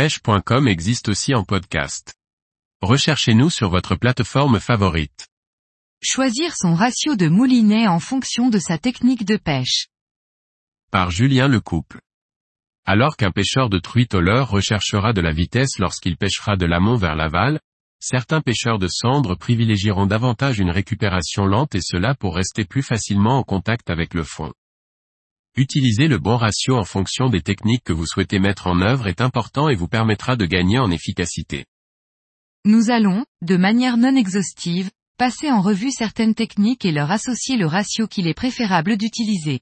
pêche.com existe aussi en podcast. Recherchez-nous sur votre plateforme favorite. Choisir son ratio de moulinet en fonction de sa technique de pêche. Par Julien Lecouple. Alors qu'un pêcheur de truite au leurre recherchera de la vitesse lorsqu'il pêchera de l'amont vers l'aval, certains pêcheurs de cendres privilégieront davantage une récupération lente et cela pour rester plus facilement en contact avec le fond. Utiliser le bon ratio en fonction des techniques que vous souhaitez mettre en œuvre est important et vous permettra de gagner en efficacité. Nous allons, de manière non exhaustive, passer en revue certaines techniques et leur associer le ratio qu'il est préférable d'utiliser.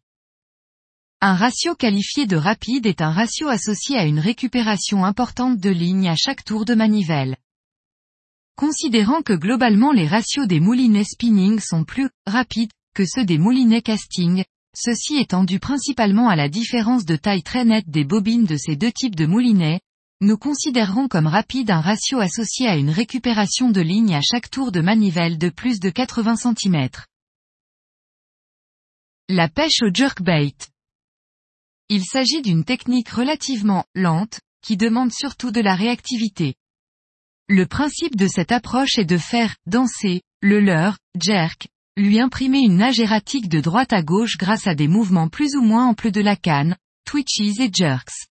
Un ratio qualifié de rapide est un ratio associé à une récupération importante de ligne à chaque tour de manivelle. Considérant que globalement les ratios des moulinets spinning sont plus rapides que ceux des moulinets casting, ceci étant dû principalement à la différence de taille très nette des bobines de ces deux types de moulinets, nous considérons comme rapide un ratio associé à une récupération de ligne à chaque tour de manivelle de plus de 80 cm. La pêche au jerkbait. Il s'agit d'une technique relativement lente, qui demande surtout de la réactivité. Le principe de cette approche est de faire danser le leurre, jerk, lui imprimer une nage erratique de droite à gauche grâce à des mouvements plus ou moins amples de la canne, twitches et jerks.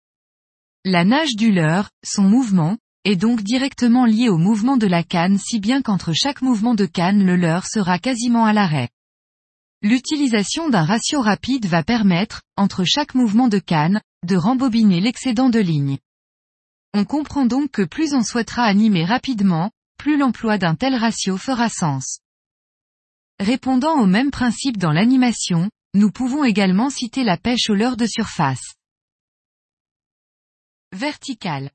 La nage du leurre, son mouvement, est donc directement lié au mouvement de la canne si bien qu'entre chaque mouvement de canne le leurre sera quasiment à l'arrêt. L'utilisation d'un ratio rapide va permettre, entre chaque mouvement de canne, de rembobiner l'excédent de ligne. On comprend donc que plus on souhaitera animer rapidement, plus l'emploi d'un tel ratio fera sens. Répondant au même principe dans l'animation, nous pouvons également citer la pêche au leurre de surface. Verticale.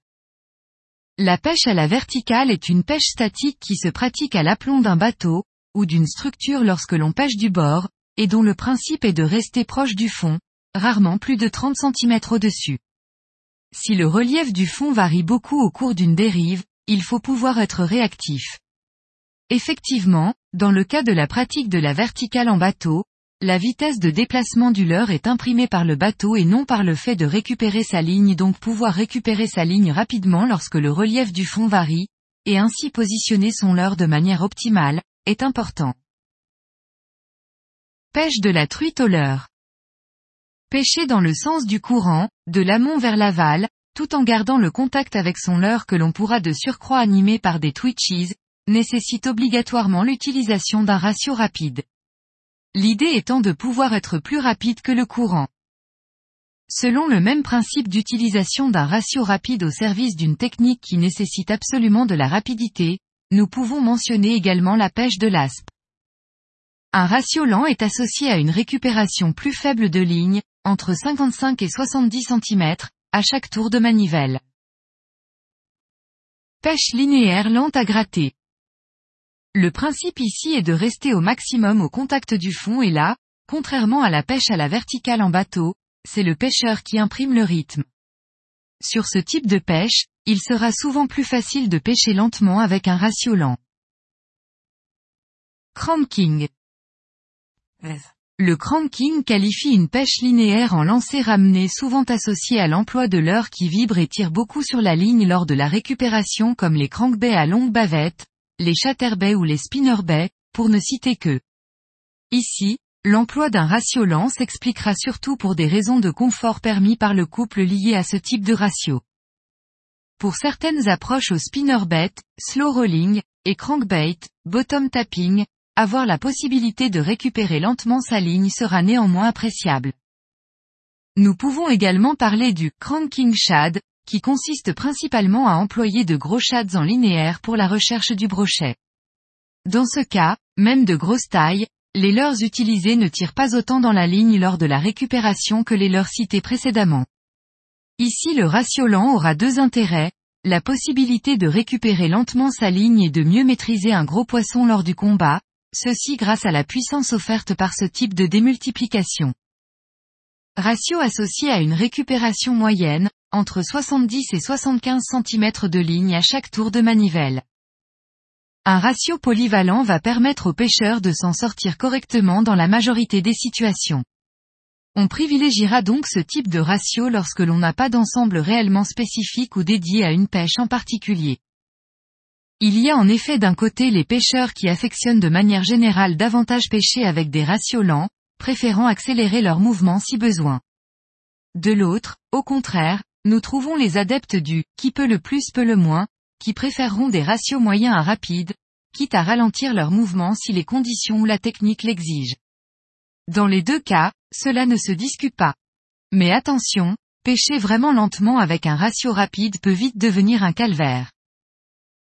La pêche à la verticale est une pêche statique qui se pratique à l'aplomb d'un bateau, ou d'une structure lorsque l'on pêche du bord, et dont le principe est de rester proche du fond, rarement plus de 30 cm au-dessus. Si le relief du fond varie beaucoup au cours d'une dérive, il faut pouvoir être réactif. Effectivement, dans le cas de la pratique de la verticale en bateau, la vitesse de déplacement du leurre est imprimée par le bateau et non par le fait de récupérer sa ligne donc pouvoir récupérer sa ligne rapidement lorsque le relief du fond varie, et ainsi positionner son leurre de manière optimale, est important. Pêche de la truite au leurre. Pêcher dans le sens du courant, de l'amont vers l'aval, tout en gardant le contact avec son leurre que l'on pourra de surcroît animer par des twitches, nécessite obligatoirement l'utilisation d'un ratio rapide. L'idée étant de pouvoir être plus rapide que le courant. Selon le même principe d'utilisation d'un ratio rapide au service d'une technique qui nécessite absolument de la rapidité, nous pouvons mentionner également la pêche de l'aspe. Un ratio lent est associé à une récupération plus faible de ligne, entre 55 et 70 cm, à chaque tour de manivelle. Pêche linéaire lente à gratter. Le principe ici est de rester au maximum au contact du fond et là, contrairement à la pêche à la verticale en bateau, c'est le pêcheur qui imprime le rythme. Sur ce type de pêche, il sera souvent plus facile de pêcher lentement avec un ratio lent. Cranking. Le cranking qualifie une pêche linéaire en lancer ramené souvent associée à l'emploi de leurre qui vibre et tire beaucoup sur la ligne lors de la récupération comme les crankbaits à longue bavette, les chatterbaits ou les spinnerbaits, pour ne citer que. Ici, l'emploi d'un ratio lent s'expliquera surtout pour des raisons de confort permis par le couple lié à ce type de ratio. Pour certaines approches au spinnerbait, slow rolling, et crankbait, bottom tapping, avoir la possibilité de récupérer lentement sa ligne sera néanmoins appréciable. Nous pouvons également parler du cranking shad, qui consiste principalement à employer de gros shads en linéaire pour la recherche du brochet. Dans ce cas, même de grosse taille, les leurres utilisés ne tirent pas autant dans la ligne lors de la récupération que les leurres cités précédemment. Ici le ratio lent aura deux intérêts, la possibilité de récupérer lentement sa ligne et de mieux maîtriser un gros poisson lors du combat, ceci grâce à la puissance offerte par ce type de démultiplication. Ratio associé à une récupération moyenne, entre 70 et 75 cm de ligne à chaque tour de manivelle. Un ratio polyvalent va permettre aux pêcheurs de s'en sortir correctement dans la majorité des situations. On privilégiera donc ce type de ratio lorsque l'on n'a pas d'ensemble réellement spécifique ou dédié à une pêche en particulier. Il y a en effet d'un côté les pêcheurs qui affectionnent de manière générale davantage pêcher avec des ratios lents, préférant accélérer leur mouvement si besoin. De l'autre, au contraire, nous trouvons les adeptes du qui peut le plus peut le moins, qui préféreront des ratios moyens à rapides, quitte à ralentir leur mouvement si les conditions ou la technique l'exigent. Dans les deux cas, cela ne se discute pas. Mais attention, pêcher vraiment lentement avec un ratio rapide peut vite devenir un calvaire.